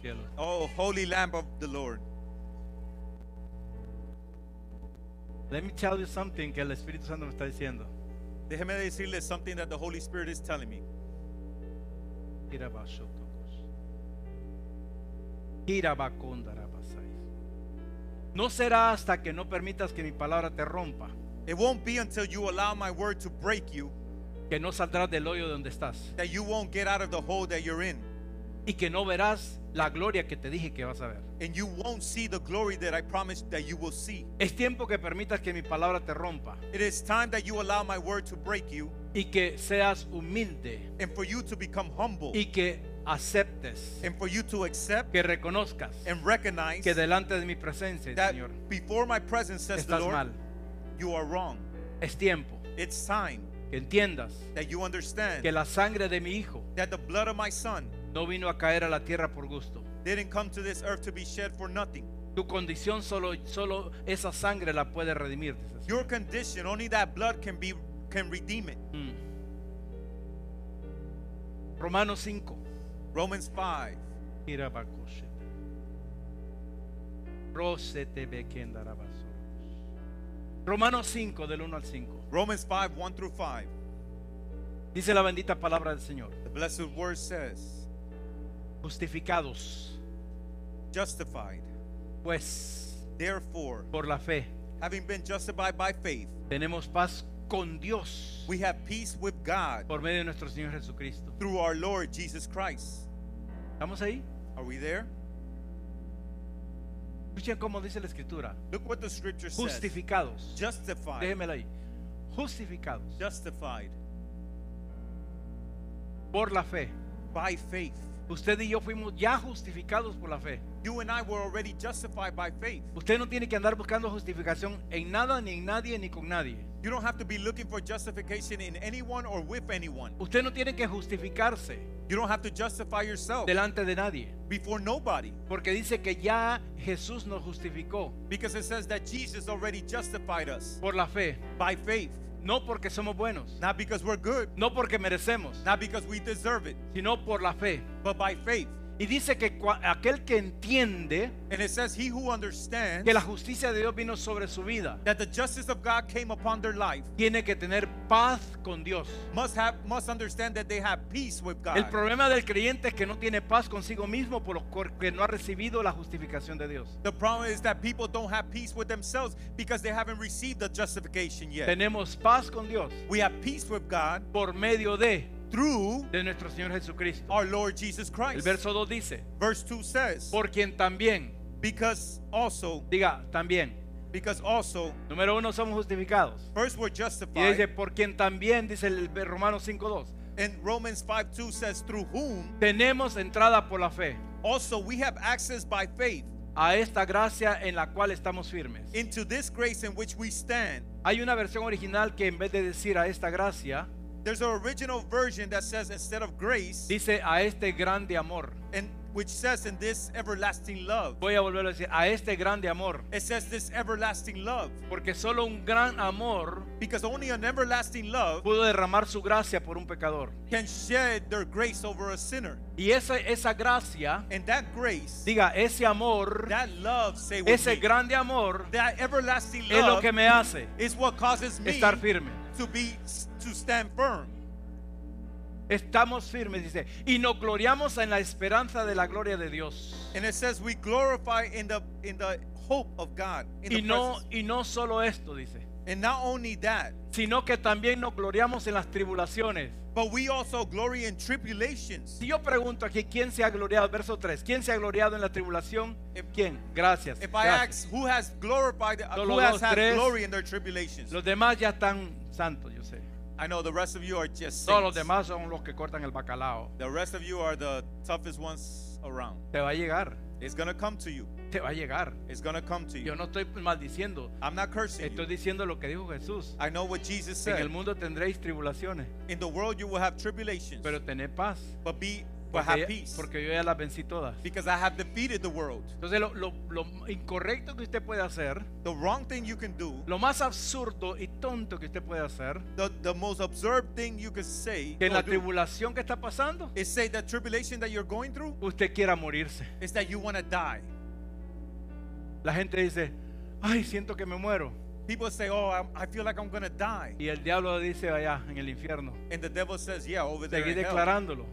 Cordero, Dios de los cielos. Oh, holy Lamb of the Lord. Let me tell you something que el Espíritu Santo me está diciendo. Déjeme decirles something that the Holy Spirit is telling me. No será hasta que no permitas que mi palabra te rompa It won't be until you allow my word to break you que no saldrás del hoyo donde estás that you won't get out of the hole that you're in. Y que no verás la gloria que te dije que vas a ver. And you won't see the glory that I promised that you will see. Es tiempo que permitas que mi palabra te rompa It is time that you allow my word to break you y que seas humilde and for you to become humble y que aceptes, and for you to accept que reconozcas and recognize que delante de mi presencia, that Señor, before my presence, says the estás Lord, mal. you are wrong. Es tiempo It's time que entiendas that you understand que la sangre de mi hijo that the blood of my son no vino a caer a la tierra por gusto. didn't come to this earth to be shed for nothing. Tu condición solo, solo esa sangre la puede redimir. Your condition, only that blood can be can redeem it. Mm. Romanos 5. Romans 5. Irabakoshete. Rosete bekendarabasoros. Romanos 5 del 1 al 5. Romans 5, 1 through 5. Dice la bendita palabra del Señor. The blessed word says, Justificados, justified. pues, Therefore, por la fe, having been justified by faith, tenemos paz con Dios we have peace with God por medio de nuestro Señor Jesucristo. through our Lord Jesus Christ. ¿Estamos ahí? Are we there? Escuchen cómo dice la escritura. Look what the scripture says. Justificados. Justified. Déjemela ahí. Justificados Justified por la fe. by faith. Usted y yo fuimos ya justificados por la fe. You and I were already justified by faith. Usted no tiene que andar buscando justificación en nada, ni en nadie, ni con nadie. You don't have to be looking for justification in anyone or with anyone. Usted no tiene que justificarse You don't have to justify yourself delante de nadie. before nobody. Porque dice que ya Jesús nos justificó Because it says that Jesus already justified us por la fe. by faith. No porque somos buenos, Not because we're good, no porque merecemos, not because we deserve it, sino por la fe. but by faith. Y dice que aquel que entiende And it says, He who understands que la justicia de Dios vino sobre su vida, that the justice of God came upon their life tiene que tener paz con Dios. must have must understand that they have peace with El God. problema del creyente es que no tiene paz consigo mismo por lo que no ha recibido la justificación de Dios. The problem is that people don't have peace with themselves because they haven't received the justification yet. Tenemos paz con Dios We have peace with God por medio de, through de nuestro Señor Jesucristo. our Lord Jesus El Christ. verso 2 dice, Verse 2 says, por quien también, Because also, diga también, because also, número uno somos justificados. first we're Y justified. dice, por quien también, dice el Romanos 5.2, And Romans 5 2 says, Through whom tenemos entrada por la fe also we have access by faith a esta gracia en la cual estamos firmes. into this grace in which we stand. Hay una versión original que en vez de decir a esta gracia, There's an original version that says instead of grace, dice a este grande amor. and which says in this everlasting love. Voy a volverlo a decir, a este grande amor. It says this everlasting love. Porque solo un gran amor Because only an everlasting love pudo derramar su gracia por un pecador. can shed their grace over a sinner. Y esa, esa gracia, And that grace, diga, ese amor, that love, say with ese me, grande amor that everlasting es lo love que me hace is what causes me estar firme. to be to stand firm. Estamos firmes, dice. Y nos gloriamos en la esperanza de la gloria de Dios. And it says we glorify in the in the hope of God. In Y the no, presence. y no solo esto, dice. And not only that, sino que también nos gloriamos en las tribulaciones. but we also glory in tribulations. Si yo pregunto aquí, ¿quién se ha gloriado? Verso 3. ¿Quién se ha gloriado en la tribulación? ¿Quién? Gracias. If I gracias. ask who has glorified, Solo who has had glory in their tribulations, Los demás ya están santos, yo sé. I know the rest of you are just Todos los demás son los que cortan el bacalao. The rest of you are the toughest ones around. Te va a llegar. It's gonna come to you. Te va a llegar. It's gonna come to Yo you. no estoy maldiciendo. I'm not cursing Estoy you. diciendo lo que dijo Jesús. I know what Jesus En el said. mundo tendréis tribulaciones, In the world you will have tribulations, pero tened paz. but be but Porque, have peace porque yo ya las vencí todas. because I have defeated the world. Entonces lo, lo- lo incorrecto que usted puede hacer, The wrong thing you can do, lo más absurdo y tonto que usted puede hacer, the, the most absurd thing you can say que en la do tribulación que está pasando, is say that tribulation that you're going through usted quiera morirse. is that you want to die. La gente dice, ay, siento que me muero. People say, "Oh, I'm, I feel like I'm going to die," Y el diablo dice allá en el infierno. and the devil says, "Yeah, over there." Seguí in hell." declarándolo.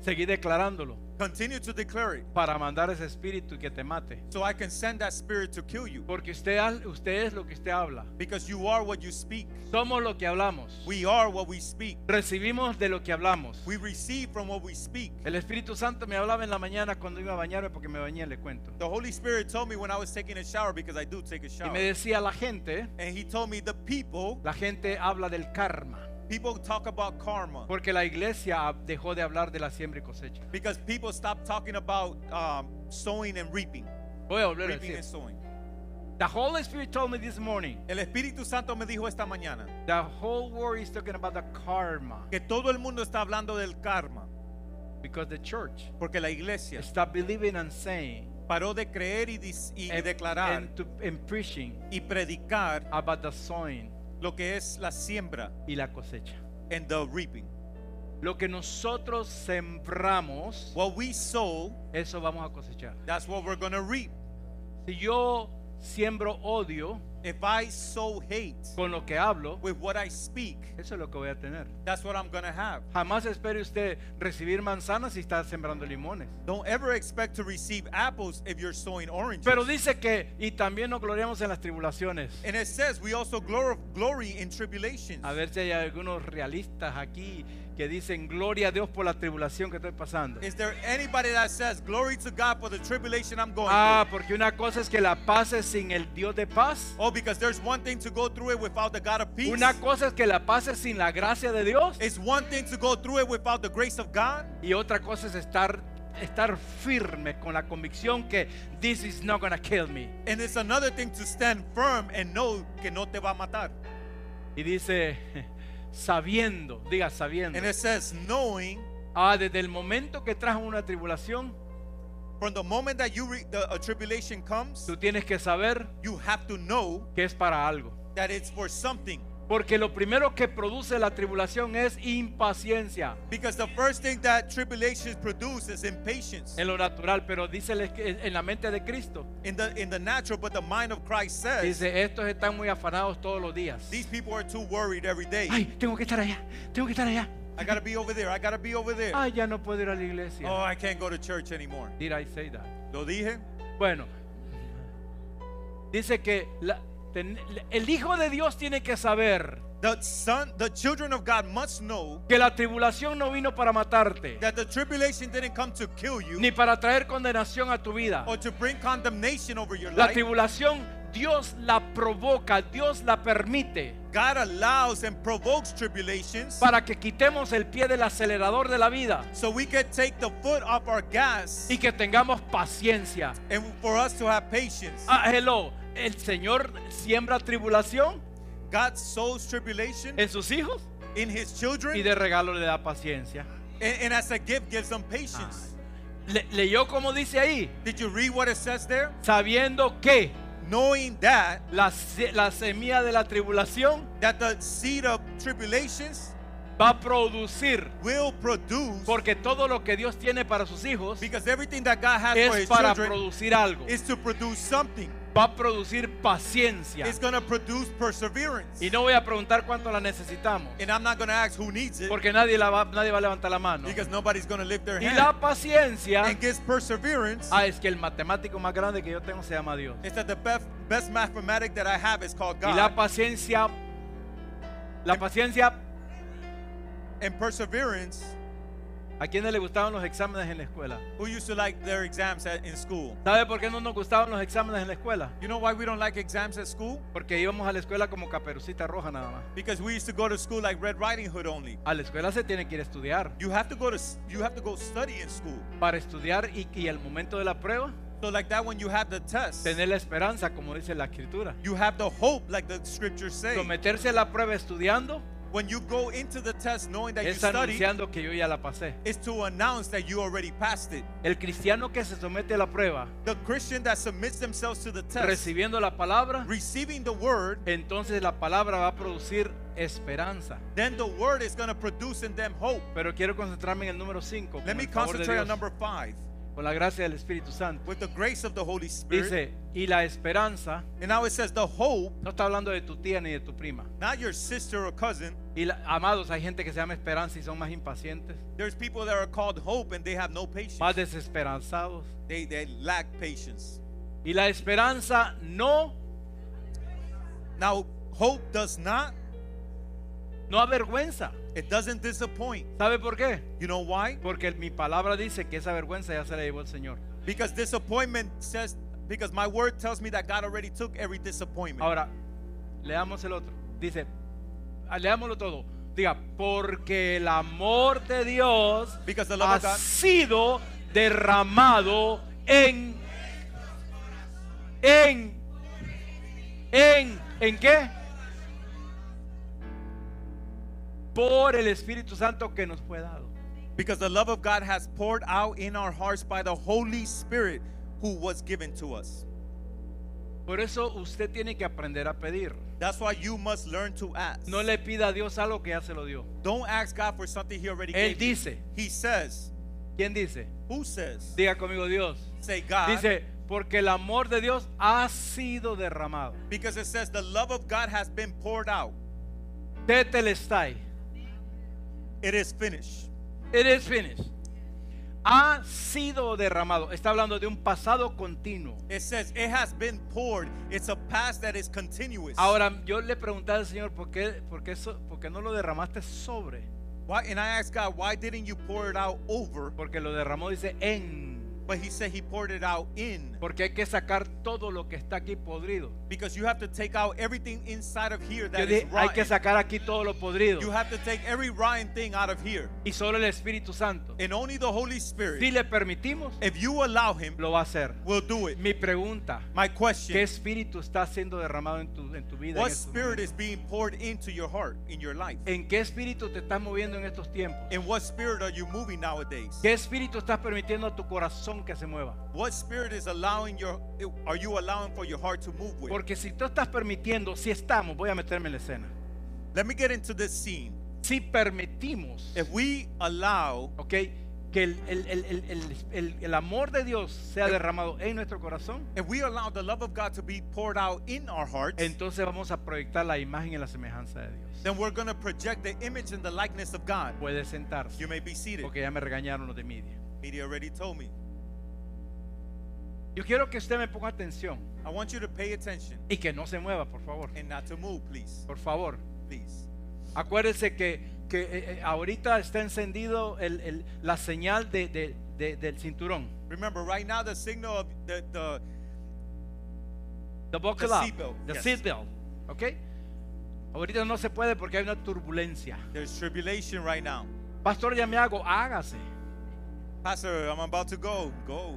Seguí declarándolo. Continue to declare it, Para mandar ese espíritu que te mate. so I can send that spirit to kill you, Porque usted, usted es lo que usted habla. because you are what you speak. Somos lo que hablamos. We are what we speak. Recibimos de lo que hablamos. We receive from what we speak. El Espíritu Santo me hablaba en la mañana cuando iba a bañarme porque me bañé, le cuento. The Holy Spirit told me when I was taking a shower because I do take a Y shower, me decía la gente, and He told me the people, la gente habla del karma. People talk about karma Porque la iglesia dejó de hablar de la siembra y cosecha. because people stop talking about um, sowing and reaping, Voy a volver a reaping decir. and sowing. The Holy Spirit told me this morning. El Espíritu Santo me dijo esta mañana The whole world is talking about the karma. que todo el mundo está hablando del karma Because the church porque la iglesia stop believing and saying paró de creer y, y and, declarar and, to, and preaching y predicar about the sowing lo que es la siembra y la cosecha. and the reaping. Lo que nosotros sembramos, What we sow, eso vamos a cosechar. that's what we're going to reap. Si yo siembro odio If I sow hate con lo que hablo, with what I speak, eso es lo que voy a tener. that's what I'm going to have. Jamás espere usted recibir manzanas si está sembrando limones. Don't ever expect to receive apples if you're sowing oranges. Pero dice que, y también nos gloriamos en las tribulaciones. and it says we also glor- glory in tribulations. A ver si hay algunos realistas aquí que dicen gloria a Dios por la tribulación que estoy pasando. Is there anybody that says glory to God for the tribulation I'm going Ah, through? porque una cosa es que la pases sin el Dios de paz. Oh, because there's one thing to go through it without the God of peace. Una cosa es que la pases sin la gracia de Dios. It's one thing to go through it without the grace of God. Y otra cosa es estar, estar firme con la convicción que this is not gonna kill me. And it's another thing to stand firm and know que no te va a matar. Y dice, sabiendo, diga sabiendo. And it says knowing Ah, desde el momento que trajo una tribulación, from the moment that you re- the a tribulation comes, tú tienes que saber you have to know que es para algo. that it's for something. Porque lo primero que produce la tribulación es impaciencia Because the first thing that tribulations produce is impatience en lo natural, pero dice en la mente de Cristo. in the in the natural, but the mind of Christ says Dice, estos están muy afanados todos los días. these people are too worried every day. Ay, tengo que estar allá, tengo que estar allá. I gotta be over there. I gotta be over there. Ay, ya no puedo ir a la iglesia. Oh, I can't go to church anymore. Did I say that? Lo dije. Bueno, dice que la- ten- el Hijo de Dios tiene que saber The son, the children of God must know que la tribulación no vino para matarte, that the tribulation didn't come to kill you ni para traer condenación a tu vida. or to bring condemnation over your La life. tribulación Dios la provoca, Dios la permite God allows and provokes tribulations para que quitemos el pie del acelerador de la vida so we can take the foot off our gas y que tengamos paciencia. and for us to have patience. Ah, hello, el Señor siembra tribulación God sows tribulation en sus hijos in his y children de regalo le da paciencia. and, and as a gift gives them patience. Le- leyó como dice ahí, Did you read what it says there? sabiendo que Knowing that la, la semilla de la tribulación that the seed of tribulations va a producir, will produce porque todo lo que Dios tiene para sus hijos because everything that God has for es his para children producir algo. is to produce something. Va a producir paciencia. It's produce perseverance. Y no voy a preguntar cuánto la necesitamos, And I'm not to ask who needs it porque nadie, la va, nadie va a levantar la mano. because nobody's to lift their Y la paciencia, And gets perseverance ah, es que el matemático más grande que yo tengo se llama Dios. is that the best, best mathematic that I have is called Y la paciencia La paciencia, And perseverance, ¿a quiénes le gustaban los exámenes en la escuela? who used to like their exams at, in school? ¿Sabe por qué no nos gustaban los exámenes en la escuela? You know why we don't like exams at school? Porque íbamos a la escuela como caperucita roja nada más. Because we used to go to school like Red Riding Hood only. A la escuela se tiene que ir a estudiar. You have to go to you have to go study in school. Para estudiar y, y el momento de la prueba, So like that when you have the test, tener la esperanza, como dice la escritura. you have the hope like the scriptures say. Someterse a la prueba estudiando When you go into the test knowing that you es study, anunciando que yo ya la pasé. is to announce that you already passed it. El cristiano que se somete a la prueba, The Christian that submits themselves to the test, recibiendo la palabra, receiving the word, entonces la palabra va a producir esperanza. then the word is going to produce in them hope. Pero quiero concentrarme en el número 5. Let me concentrate on number five. Con la gracia del Espíritu Santo. With the grace of the Holy Spirit. Dice, y la esperanza, and now it says the hope, no está hablando de tu tía ni de tu prima. not your sister or cousin. Y la- amados, hay gente que se llama esperanza y son más impacientes, There's people that are called hope and they have no patience. más desesperanzados. They, they lack patience. Y la esperanza no, Now, hope does not, no avergüenza. It doesn't disappoint. ¿Sabe por qué? You know why? Porque mi palabra dice que esa vergüenza ya se la llevó el Señor. Because disappointment says, because my word tells me that God already took every disappointment. Ahora, leamos el otro. Dice, ah, leámoslo todo. Diga, porque el amor de Dios Because the love ha of God- sido derramado en, en, en, ¿en qué? Por el Espíritu Santo que nos fue dado. Because the love of God has poured out in our hearts by the Holy Spirit who was given to us. Por eso usted tiene que aprender a pedir. That's why you must learn to ask. No le pida a Dios algo que ya se lo dio. Don't ask God for something He already Él gave you. dice, He says, ¿quién dice? Who says? Diga conmigo Dios. Say God. Dice, porque el amor de Dios ha sido derramado. Because it says the love of God has been poured out. Tetelestai. It is finished. It is finished. Ha sido derramado. Está hablando de un pasado continuo. It says it has been poured. It's a past that is continuous. Ahora, yo le pregunté al Señor, ¿por qué, por qué, so- por qué no lo derramaste sobre? why, and I asked God, why didn't you pour it out over? Porque lo derramó, dice, en. But He said He poured it out in. Porque hay que sacar todo lo que está aquí podrido. Because you have to take out everything inside of here that is dije, hay que rotten. sacar aquí todo lo podrido. You have to take every rotten thing out of here. Y solo el Espíritu Santo. And only the Holy Spirit, Si le permitimos, if you allow Him, lo va a hacer. will do it. Mi pregunta, My ¿qué question espíritu está siendo derramado en tu, en tu vida? What spirit is being poured into your heart, in your life? ¿En qué espíritu te estás moviendo en estos tiempos? In what spirit are you moving nowadays? ¿Qué espíritu estás permitiendo a tu corazón que se mueva? What spirit is allowing your are you allowing for your heart to move with? Porque si tú estás permitiendo, si estamos, voy a meterme en la escena. Let me get into this scene. Si permitimos, If we allow ok, que el, el- el- el- amor de Dios sea derramado en nuestro corazón, if we allow the love of God to be poured out in our hearts, entonces vamos a proyectar la imagen y la semejanza de Dios. then we're going to project the image and the likeness of God. Puede sentarse, You may be seated. porque ya me regañaron los de media. Media already told me. Yo quiero que usted me ponga atención I want you to pay attention y que no se mueva, por favor. and not to move, please. Por favor. Please. Acuérdese que, que eh, eh, ahorita está encendido el- el- la señal de- de- de- del cinturón. Remember, right now the signal of the, the The buckle The up, seatbelt, the yes. seatbelt, ¿ok? Ahorita no se puede porque hay una turbulencia. there's tribulation right now. Pastor, ya me hago, hágase. Pastor, I'm about to go. Go.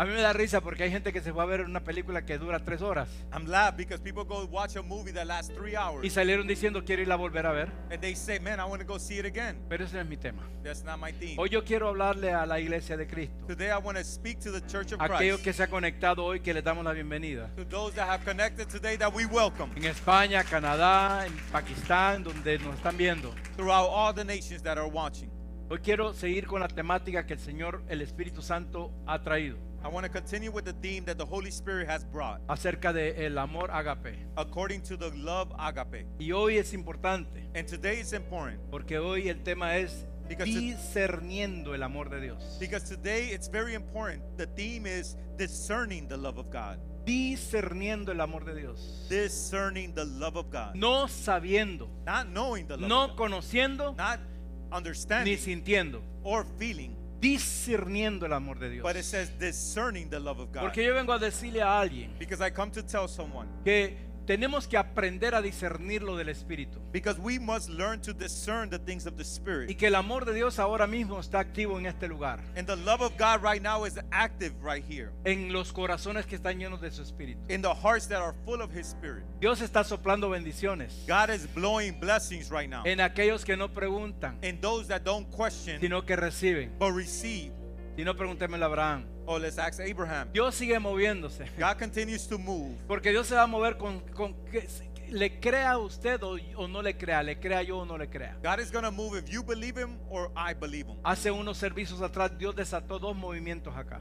A mí me da risa porque hay gente que se va a ver una película que dura tres horas I'm glad because people go watch a movie that lasts three hours y salieron diciendo quiero irla a volver a ver, and they say, "Man, I want to go see it again." pero ese no es mi tema. That's not my theme. Hoy yo quiero hablarle a la iglesia de Cristo, Today I want to speak to the Church of aquellos Christ. que se ha conectado hoy que les damos la bienvenida. To those that have connected today that we welcome En España, Canadá, en Pakistán, donde nos están viendo. throughout all the nations that are watching. Hoy quiero seguir con la temática que el Señor, el Espíritu Santo, ha traído I want to continue with the theme that the Holy Spirit has brought acerca del amor agape. according to the love agape. Y hoy es importante And today is important porque hoy el tema es Because discerniendo el amor de Dios. because today it's very important. The theme is discerning the love of God. discerniendo el amor de Dios. discerning the love of God. No sabiendo, Not knowing the love of no God. conociendo, Not ni understanding sintiendo. or feeling. Discerniendo el amor de Dios. But it says discerning the love of God. Porque yo vengo a decirle a alguien Because I come to tell someone. que tenemos que aprender a discernir lo del Espíritu. Because we must learn to discern the things of the Y Spirit. que el amor de Dios ahora mismo está activo en este lugar. And the love of God right now is active right here. En los corazones que están llenos de su Espíritu. In the hearts that are full of His Spirit. Dios está soplando bendiciones. God is blowing blessings right now. En aquellos que no preguntan, And those that don't question sino que reciben. but receive. Si no, pregúnteme a Abraham. Oh, let's ask Abraham. Dios sigue moviéndose. God continues to move. Porque Dios se va a mover con, con que le crea a usted o, o no le crea, le crea yo o no le crea. God is going to move if you believe Him or I believe Him. Hace unos servicios atrás Dios desató dos movimientos acá.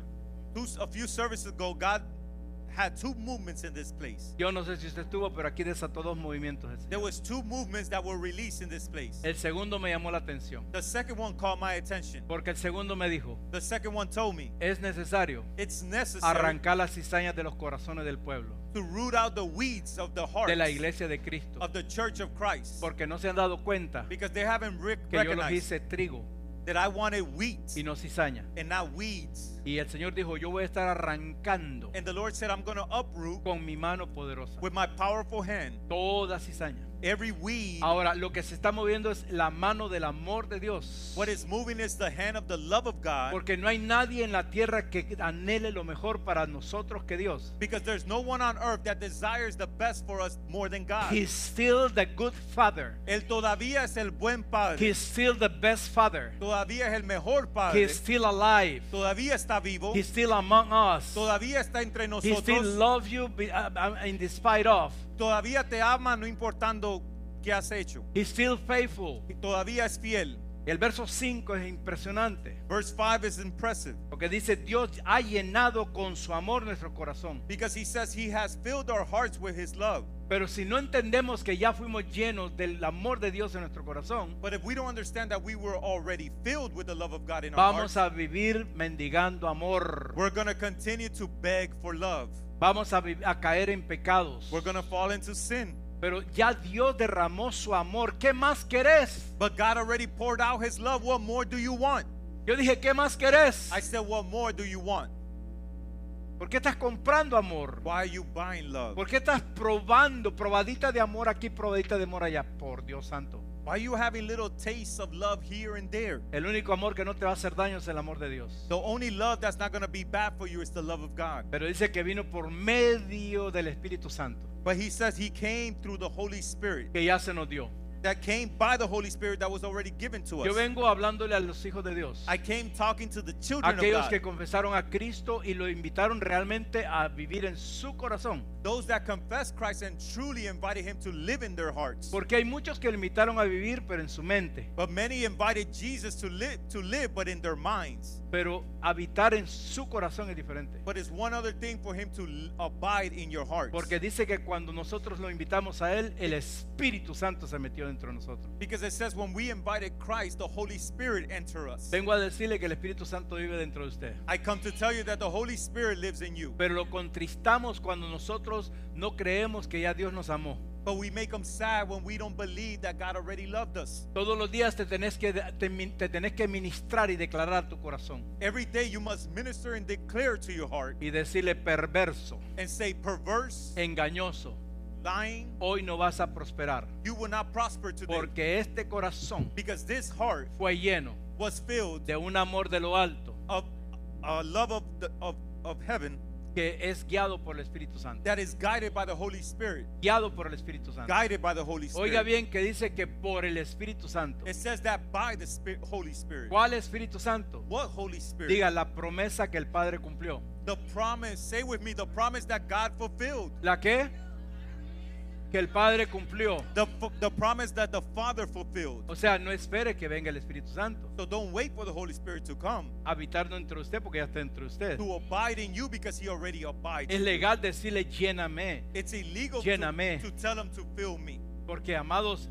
A few services ago, God had two movements in this place. Yo no sé si usted estuvo, pero aquí desató dos movimientos. el Señor. There was two movements that were released in this place. El segundo me llamó la atención, The second one caught my attention. porque el segundo me dijo, The second one told me es necesario it's necessary arrancar las cizañas de los corazones del pueblo, to root out the weeds of the heart de la iglesia de Cristo, of the church of Christ porque no se han dado cuenta because they haven't rec- que yo los recognized hice trigo that I wanted wheat y no cizaña. and not weeds. Y el Señor dijo, yo voy a estar arrancando And the Lord said, I'm going to uproot con mi mano poderosa with my powerful hand toda cizaña. Every weed. Ahora, lo que se está moviendo es la mano del amor de Dios. What is moving is the hand of the love of God Porque no hay nadie en la tierra que anhele lo mejor para nosotros que Dios. because there's no one on earth that desires the best for us more than God. He's still the good father. Él todavía es el buen padre. He's still the best father. Todavía es el mejor padre. He's still alive. Todavía está vivo. He's still among us. Todavía está entre He still nosotros. loves you uh, uh, in despite of. Todavía te ama no importando qué has hecho. He's still faithful. Y Todavía es fiel. El verso 5 es impresionante. Verse 5 is impressive Porque dice, Dios ha llenado con su amor nuestro corazón. because he says he has filled our hearts with his love. Pero si no entendemos que ya fuimos llenos del amor de Dios en nuestro corazón, But if we don't understand that we were already filled with the love of God in our vamos hearts, a vivir mendigando amor. we're going to continue to beg for love. Vamos a, a caer en pecados. We're going to fall into sin. Pero ya Dios derramó su amor. ¿Qué más querés? But God already poured out his love. What more do you want? Yo dije, ¿qué más querés? I said, What more do you want? ¿Por qué estás comprando amor? Why are you buying love? ¿Por qué estás probando? Probadita de amor aquí, probadita de amor allá. Por Dios santo. Why are you having little tastes of love here and there? El único amor que no te va a hacer daño es el amor de Dios. The only love that's not going to be bad for you is the love of God. Pero dice que vino por medio del Espíritu Santo, But he says he came through the Holy Spirit. que ya se nos dio. That came by the Holy Spirit that was already given to Yo us. vengo hablándole a los hijos de Dios. I came talking to the children of Aquellos que God. confesaron a Cristo y lo invitaron realmente a vivir en su corazón. Those that confessed Christ and truly invited him to live in their hearts. Porque hay muchos que lo invitaron a vivir, pero en su mente. But many invited Jesus to live, to live, but in their minds. Pero habitar en su corazón es diferente. But it's one other thing for him to abide in your hearts. Porque dice que cuando nosotros lo invitamos a Él, el Espíritu Santo se metió dentro de nosotros. Because it says when we invited Christ, the Holy Spirit enter us. Vengo a decirle que el Espíritu Santo vive dentro de usted. I come to tell you that the Holy Spirit lives in you. Pero lo contristamos cuando nosotros no creemos que ya Dios nos amó. But we make them sad when we don't believe that God already loved us. Todos los días te tenés que, te, te tenés que ministrar y declarar tu corazón. Every day you must minister and declare to your heart Y decirle perverso, and say, perverse, engañoso, lying, hoy no vas a prosperar. you will not prosper today. Porque este corazón Because this heart fue lleno was filled de un amor de lo alto of a love of, the, of, of heaven que es guiado por el Espíritu Santo. that is guided by the Holy Spirit. Guiado por el Espíritu Santo. Guided by the Holy Oiga Spirit. bien que dice que por el Espíritu Santo. It says that by the Spirit, Holy Spirit. ¿Cuál Espíritu Santo? What Holy Spirit? Diga la promesa que el Padre cumplió. The promise, say with me, the promise that God fulfilled. ¿La qué? Que el Padre cumplió. The, the promise that the Father fulfilled. O sea, no espere que venga el Espíritu Santo So don't wait for the Holy Spirit to come habitar dentro de usted porque ya está dentro de usted. to abide in you because He already abides. Es legal decirle lléname. It's illegal Lléname. to, to tell Him to fill me. Porque amados,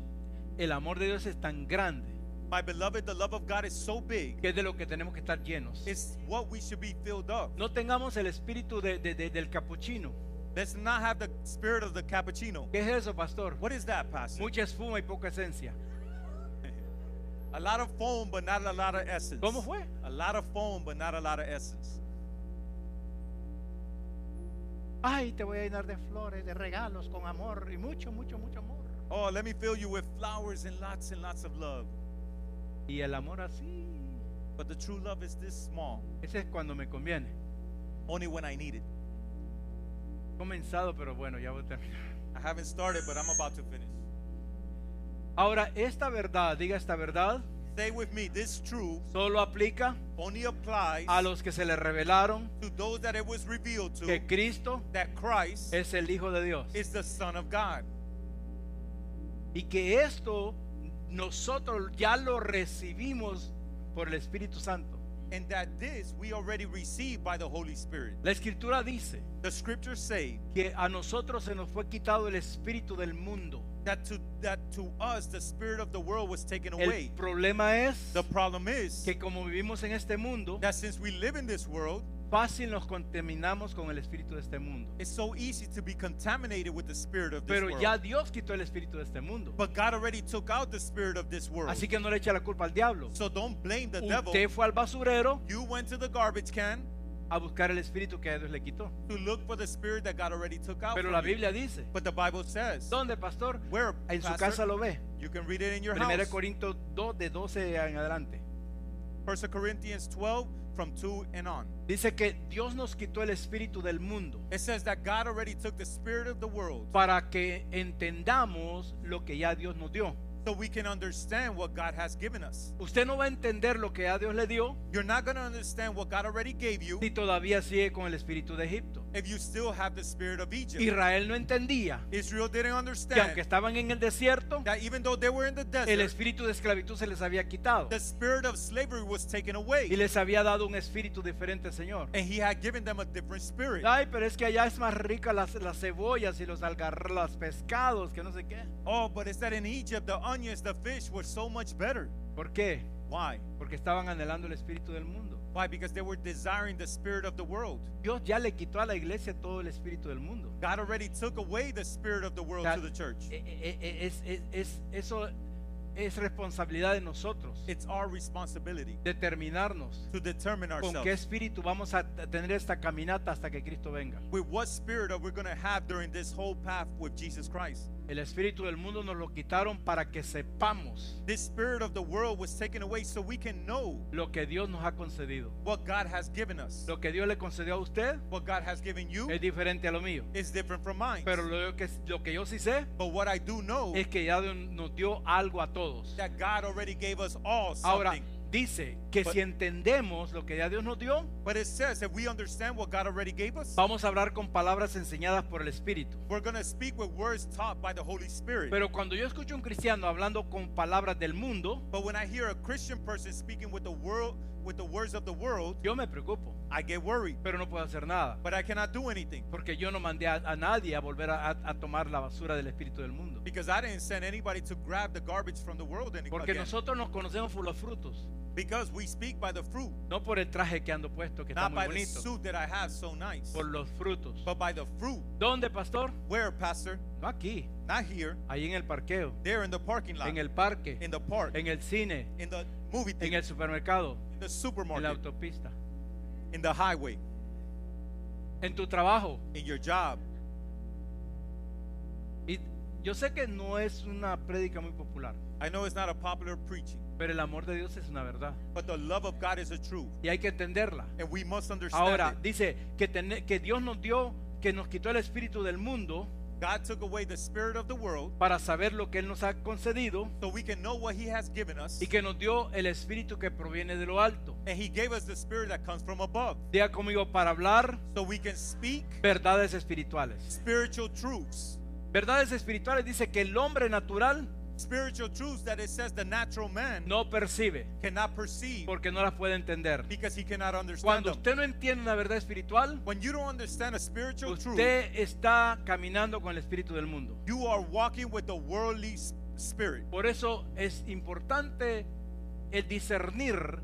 el amor de Dios es tan grande My beloved, the love of God is so big. que es de lo que tenemos que estar llenos. It's what we should be filled up. No tengamos el espíritu de- de- de- del capuchino. Let's not have the spirit of the cappuccino. ¿Qué es eso, pastor? What is that, Pastor? Mucha espuma y poca esencia. A lot of foam, but not a lot of essence. ¿Cómo fue? A lot of foam, but not a lot of essence. Ay, te voy a llenar de flores, de regalos, con amor y mucho, mucho, mucho amor. Oh, let me fill you with flowers and lots and lots of love. Y el amor así. But the true love is this small, Ese es cuando me conviene. only when I need it. Comenzado, pero bueno, ya voy a terminar. I haven't started, but I'm about to finish. Ahora, esta verdad, diga esta verdad, Stay with me. This truth solo aplica only applies a los que se le revelaron to those that it was revealed to que Cristo that Christ es el Hijo de Dios. is the Son of God. Y que esto nosotros ya lo recibimos por el Espíritu Santo. And that this we already received by the Holy Spirit. La Escritura dice The scriptures say que a nosotros se nos fue quitado el espíritu del mundo. that to that to us the spirit of the world was taken El away. problema es The problem is que como vivimos en este mundo, that since we live in this world, fácil nos contaminamos con el espíritu de este mundo. it's so easy to be contaminated with the spirit of this Pero world. ya Dios quitó el espíritu de este mundo. But God already took out the spirit of this world. Así que no le eche la culpa al diablo. So don't blame the devil. Usted fue al basurero You went to the garbage can a buscar el espíritu que Dios le quitó. to look for the spirit that God already took out. Pero la you. Biblia dice, But the Bible says, ¿dónde, pastor? where En su casa lo ve. you can read it in your 1 house. Corintios 2 de 12 en adelante. 1 Corinthians 12 from 2 and on. Dice que Dios nos quitó el espíritu del mundo It says that God already took the spirit of the world para que entendamos lo que ya Dios nos dio. so we can understand what God has given us. Usted no va a entender lo que ya Dios le dio You're not going to understand what God already gave you si todavía sigue con el espíritu de Egipto. If you still have the spirit of Egypt. Israel no entendía Israel didn't que aunque understand estaban en el desierto, that even though they were in the el desert, espíritu de esclavitud se les había quitado the spirit of slavery was taken away. y les había dado un espíritu diferente, Señor. And he had given them a different spirit. Ay, pero es que allá es más rica las, las cebollas y los algar, los pescados, que no sé qué. Oh, but it's that in Egypt, the onions, the fish were so much better. ¿Por qué? Why? Porque estaban anhelando el espíritu del mundo. Why? Because they were desiring the spirit of the world. Dios ya le quitó a la iglesia todo el espíritu del mundo. God already took away the spirit of the world That- to the church. E- e- e- Es, es- es- eso es responsabilidad de nosotros It's our responsibility determinarnos to determine con qué ourselves espíritu vamos a tener esta caminata hasta que Cristo venga. with what spirit are we going to have during this whole path with Jesus Christ. El espíritu del mundo nos lo quitaron para que sepamos This spirit of the world was taken away so we can know lo que Dios nos ha concedido. what God has given us. Lo que Dios le concedió a usted What God has given you es diferente a lo mío. is different from mine. Pero lo que, lo que yo sí sé But what I do know es que ya nos dio algo a todos. that God already gave us all Ahora, something. Dice que But- si entendemos lo que ya Dios nos dio, But it says if we understand what God already gave us, vamos a hablar con palabras enseñadas por el Espíritu. we're going to speak with words taught by the Holy Spirit. Pero cuando yo escucho a un cristiano hablando con palabras del mundo, But when I hear a Christian person speaking with the world with the words of the world, yo me preocupo, I get worried. pero no puedo hacer nada. But I cannot do anything Porque yo no mandé a, a nadie a volver a, a- tomar la basura del espíritu del mundo. because I didn't send anybody to grab the garbage from the world any- Porque again. nosotros nos conocemos por los frutos, Because we speak by the fruit, no por el traje que ando puesto, que está not muy by the bonito, suit that I have so nice, por los frutos. but by the fruit. ¿Dónde, pastor? Where, Pastor? No aquí, Not here. ahí en el parqueo, There in the parking lot, en el parque, in the park, en el cine, in the movie en theater, el supermercado, in the en la supermarket, autopista, in the highway, en tu trabajo. in your job. Y yo sé que no es una prédica muy popular, I know it's not a popular preaching, pero el amor de Dios es una verdad but the love of God is a truth, y hay que entenderla. and we must understand Ahora it. dice que, tene- que Dios nos dio, que nos quitó el espíritu del mundo God took away the spirit of the world para saber lo que Él nos ha concedido so we can know what He has given us, y que nos dio el espíritu que proviene de lo alto. and He gave us the spirit that comes from above, Diga conmigo para hablar so we can speak verdades espirituales. spiritual truths. Verdades espirituales dice que el hombre natural Spiritual truths that it says the natural man no percibe cannot perceive porque no las puede entender. because he cannot understand Cuando usted no entiende una verdad espiritual, When you don't understand a spiritual truth, usted está caminando con el espíritu del mundo. you are walking with the worldly spirit. Por eso es importante el discernir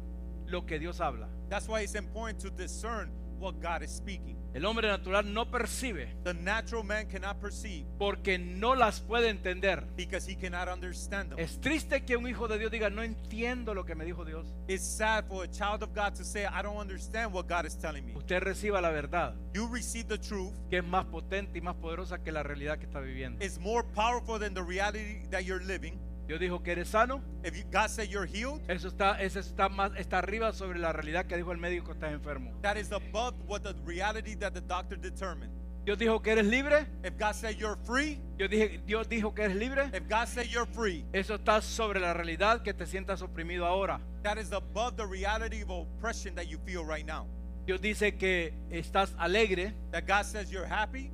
lo que Dios habla. That's why it's important to discern what God is speaking. El hombre natural no percibe The natural man cannot perceive porque no las puede entender. because he cannot understand them. Es triste que un hijo de Dios diga, no entiendo lo que me dijo Dios. It's sad for a child of God to say, I don't understand what God is telling me. Usted reciba la verdad, You receive the truth. que es más potente y más poderosa que la realidad que está viviendo. It's more powerful than the reality that you're living. Dios dijo que eres sano, If you, God said you're healed, eso está, eso está más, está arriba sobre la realidad que dijo el médico que estás enfermo. that is above what the reality that the doctor determined. Dios dijo que eres libre, If God said you're free, Dios, dije, Dios dijo que eres libre, if God said you're free, eso está sobre la realidad que te sientas oprimido ahora. that is above the reality of oppression that you feel right now. Dios dice que estás alegre That God says you're happy,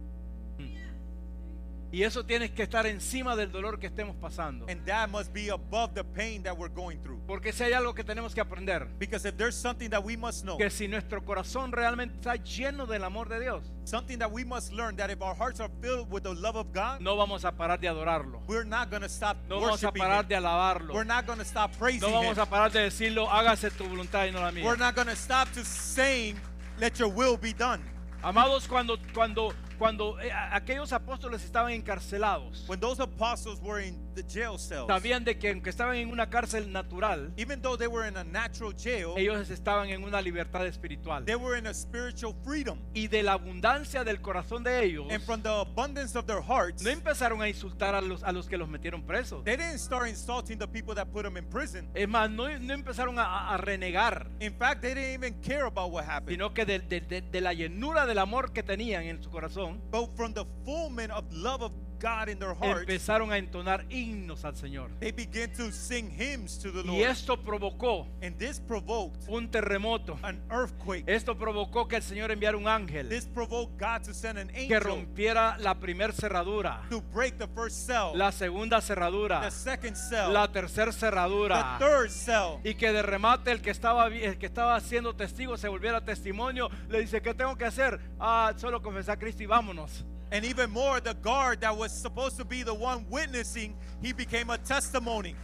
y eso tienes que estar encima del dolor que estemos pasando. and that must be above the pain that we're going through. Porque si hay algo que tenemos que aprender, Because if there's something that we must know, que si nuestro corazón realmente está lleno del amor de Dios, something that we must learn, that if our hearts are filled with the love of God, no vamos a parar de adorarlo. we're not going to stop No vamos a parar Him. de alabarlo. We're not going to stop praising No vamos Him. a parar de decirlo, hágase tu voluntad y no la We're mía. not going to stop to saying, let your will be done. Amados, cuando, cuando, cuando eh, aquellos apóstoles estaban encarcelados, When those apostles were in the jail cells, sabían de que aunque estaban en una cárcel natural, even though they were in a natural jail, ellos estaban en una libertad espiritual. they were in a spiritual freedom. Y de la abundancia del corazón de ellos, And from the abundance of their hearts, no empezaron a insultar a los, a los que los metieron presos. they didn't start insulting the people that put them in prison. Es más, no, no empezaron a, a- a renegar, In fact, they didn't even care about what happened. sino que de, de- de- de la llenura del amor que tenían en su corazón, But from the fulfillment of love of God in their hearts, empezaron a entonar himnos al Señor. they began to sing hymns to the Y Lord. esto provocó And this provoked un terremoto. an earthquake. Esto provocó que el Señor enviara un ángel This provoked God to send an que angel rompiera la primera cerradura, to break the first cell, la segunda cerradura, the second cell, la tercera the cerradura. third cell. Y que de remate el que estaba el que estaba siendo testigo se volviera testimonio, le dice, ¿qué tengo que hacer? Ah, solo confesar a Cristo y vámonos. And even more, the guard that was supposed to be the one witnessing, he became a testimony.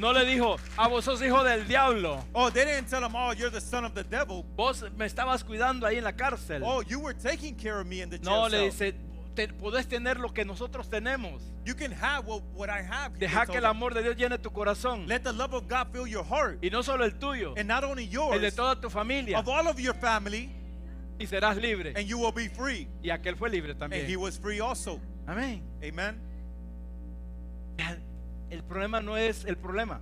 No le dijo, a vos sos hijo del diablo. Oh, they didn't tell him, oh, you're the son of the devil. Vos me estabas cuidando ahí en la cárcel. Oh, you were taking care of me in the jail No, le dice, "Te- podés tener lo que nosotros tenemos. You can have what, what I have. Deja que el amor de Dios llene tu corazón. Let the love of God fill your heart. Y no solo el tuyo, And not only yours. el de toda tu familia. of all of your family, Y serás libre. and you will be free. Y aquel fue libre And he también. was free also. Amén. Amen. El problema no es el problema.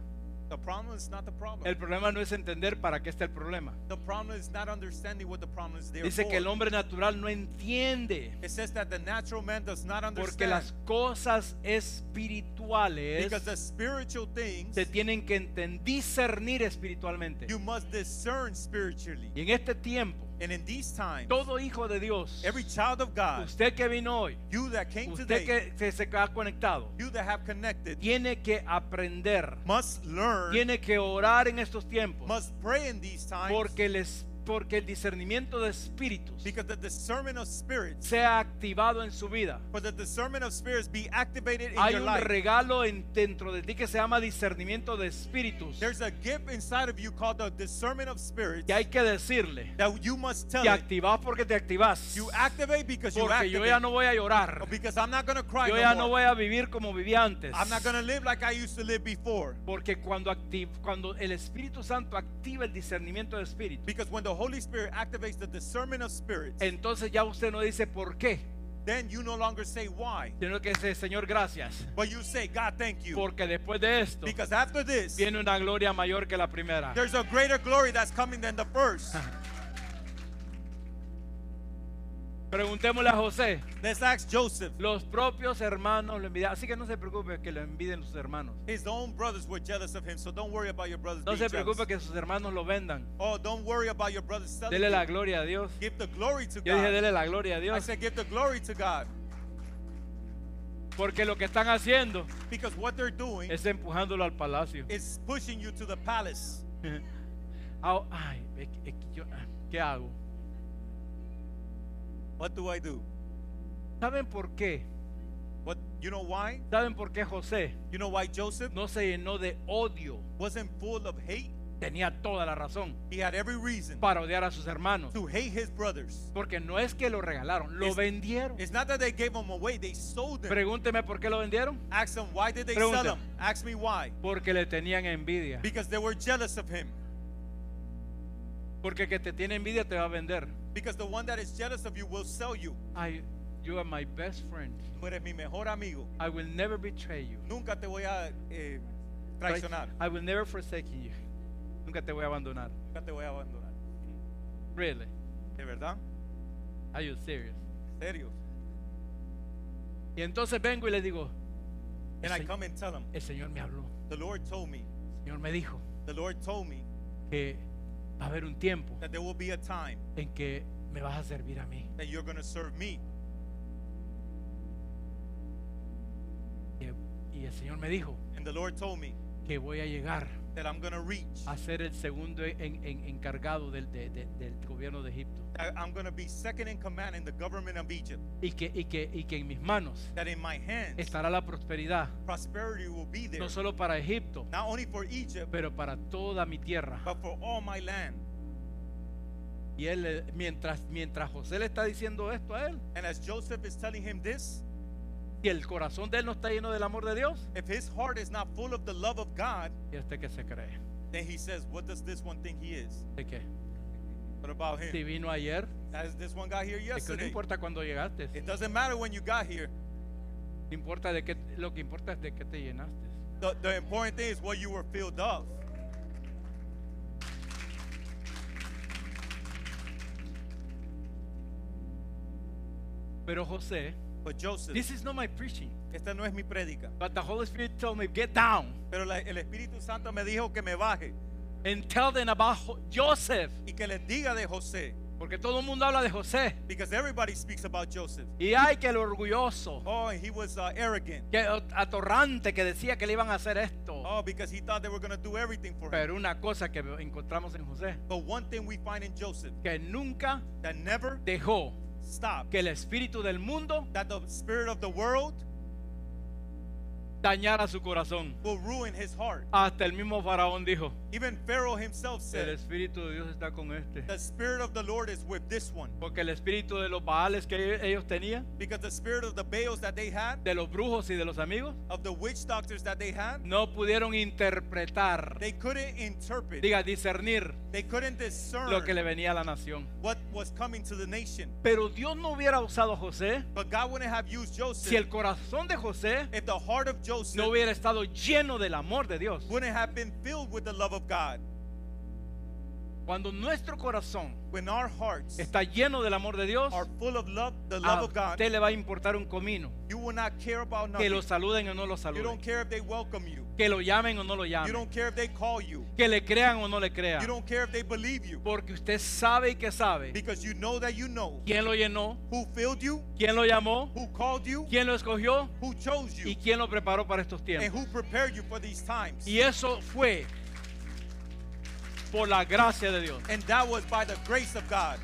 The problem is not the problem. El problema no es entender para qué está el problema. The problem is not understanding what the problem is there Dice for. que el hombre natural no entiende. It says that the natural man does not Porque understand las cosas espirituales because the spiritual things se tienen que discernir espiritualmente. you must discern spiritually. Y en este tiempo, And in these times, todo hijo de Dios, every child of God, usted que vino hoy, you that came usted today, que se, ha conectado, you that have connected, tiene que aprender, must learn, tiene que orar en estos tiempos, must pray in these times porque, les, porque el discernimiento de espíritus because the discernment of spirits, sea activado en su vida. for the discernment of spirits be activated in Hay your un life. regalo en, dentro de ti que se llama discernimiento de espíritus. There's a gift inside of you called the discernment of spirits Y hay que decirle, that you must tell te it. activas porque te activas. You activate because you Porque yo activate. ya no voy a llorar. Because I'm not going to cry Yo no ya more. no voy a vivir como vivía antes. I'm not going to live like I used to live before. Porque cuando, activ- cuando el Espíritu Santo activa el discernimiento de espíritu, Because when the Holy Spirit activates the discernment of spirits, entonces ya usted no dice por qué, then you no longer say why, sino que dice Señor gracias. but you say, God, thank you. Porque después de esto Because after this, viene una gloria mayor que la primera. there's a greater glory that's coming than the first. Preguntémosle a José. Let's ask Joseph. Los propios hermanos lo envidiaban. Así que no se preocupe que lo envidien sus hermanos. His own brothers were jealous of him, so don't worry about your brothers No being se preocupe jealous. que sus hermanos lo vendan. Oh, don't worry about your brothers selling Dele la gloria a Dios. Give the glory to Yo dije, God. dele la gloria a I Dios. said, give the glory to God. Porque lo que están haciendo Because what they're doing es empujándolo al palacio. is pushing you to the palace. Ah, Ay, yo- ah, ¿qué hago? What do I do? ¿Saben por qué? What you know why? ¿Saben por qué José You know why Joseph no se llenó de odio? wasn't full of hate? tenía toda la razón He had every reason para odiar a sus hermanos. to hate his brothers. Porque no es que lo regalaron, lo It's- vendieron. It's not that they gave them away, they sold them. Pregúnteme por qué lo vendieron. Ask them, why did they Pregunta. sell them? Ask me why. Porque le tenían envidia. Because they were jealous of him. Porque el que te tiene envidia te va a vender. Because the one that is jealous of you will sell you. I, you are my best friend. Tú eres mi mejor amigo. I will never betray you. Nunca te voy a eh, traicionar. I will never forsake you. Nunca te voy a abandonar. Nunca te voy a abandonar. Really? ¿De verdad? Are you serious? ¿En serio? Y entonces vengo y le digo, And I come and tell them, el Señor me habló. the Lord told me, El Señor me dijo the Lord told me que va a haber un tiempo that there will be a time en que me vas a servir a mí. that you're going to serve me. Y, el Señor me dijo And the Lord told me que voy a llegar that I'm to reach, a ser el segundo en- en- encargado del, de- de- del gobierno de Egipto. that I'm to be second in command in the government of Egypt. Y que, y, que, y que en mis manos That in my hands, estará la prosperidad, prosperity will be there. no solo para Egipto, Not only for Egypt, pero para toda mi tierra. but for all my land. Y él, mientras José le está diciendo esto a él, And as Joseph is telling him this, si el corazón de él no está lleno del amor de Dios, if his heart is not full of the love of God, ¿y este que se cree? then he says, What does this one think he is? ¿De qué? What about him? Si vino ayer, As this one got here es que no yesterday. importa cuando llegaste, It doesn't matter when you got here. no importa de qué, lo que importa es de qué te llenaste. The, the important thing is what you were filled of. Pero José, But Joseph, this is not my preaching, esta no es mi prédica. but the Holy Spirit told me, get down Pero la- el Espíritu Santo me dijo que me baje and tell them about Jo- Joseph. y que les diga de José. Porque todo el mundo habla de José. Because everybody speaks about Joseph. Y hay que el orgulloso, Oh, he was uh, arrogant. que atorrante que decía que le iban a hacer esto. Oh, because he thought they were going to do everything for him. Pero una cosa que encontramos en José, But one thing we find in Joseph que nunca that never dejó stopped, que el espíritu del mundo that the spirit of the world dañara su corazón. will ruin his heart. Hasta el mismo faraón dijo, Even Pharaoh himself el said, espíritu de Dios está con este. The spirit of the Lord is with this one. Porque el espíritu de los baales que ellos tenían, Because the spirit of the Baals that they had, de los brujos y de los amigos, of the witch doctors that they had, no pudieron interpretar, they couldn't interpret, diga, discernir they couldn't discern lo que le venía a la nación. what was coming to the nation. Pero Dios no hubiera usado a José But God wouldn't have used Joseph si el corazón de José if the heart of Joseph no hubiera estado lleno del amor de Dios. wouldn't have been filled with the love of God. Cuando nuestro corazón When our hearts está lleno del amor de Dios, are full of love, the a love of God, usted le va a importar un comino. you will not care about Que lo saluden o no lo You saluden. don't care if they welcome you. Que lo llamen o no lo You llamen. don't care if they call you. Que le crean o no le You crean. don't care if they believe you. Porque usted sabe y que sabe Because you know that you know quién lo llenó, who filled you, quién lo llamó, who called you, quién lo escogió who chose y you, quién lo preparó para estos and tiempos. who prepared you for these times. Y eso fue por la gracia de Dios. And that was by the grace of God.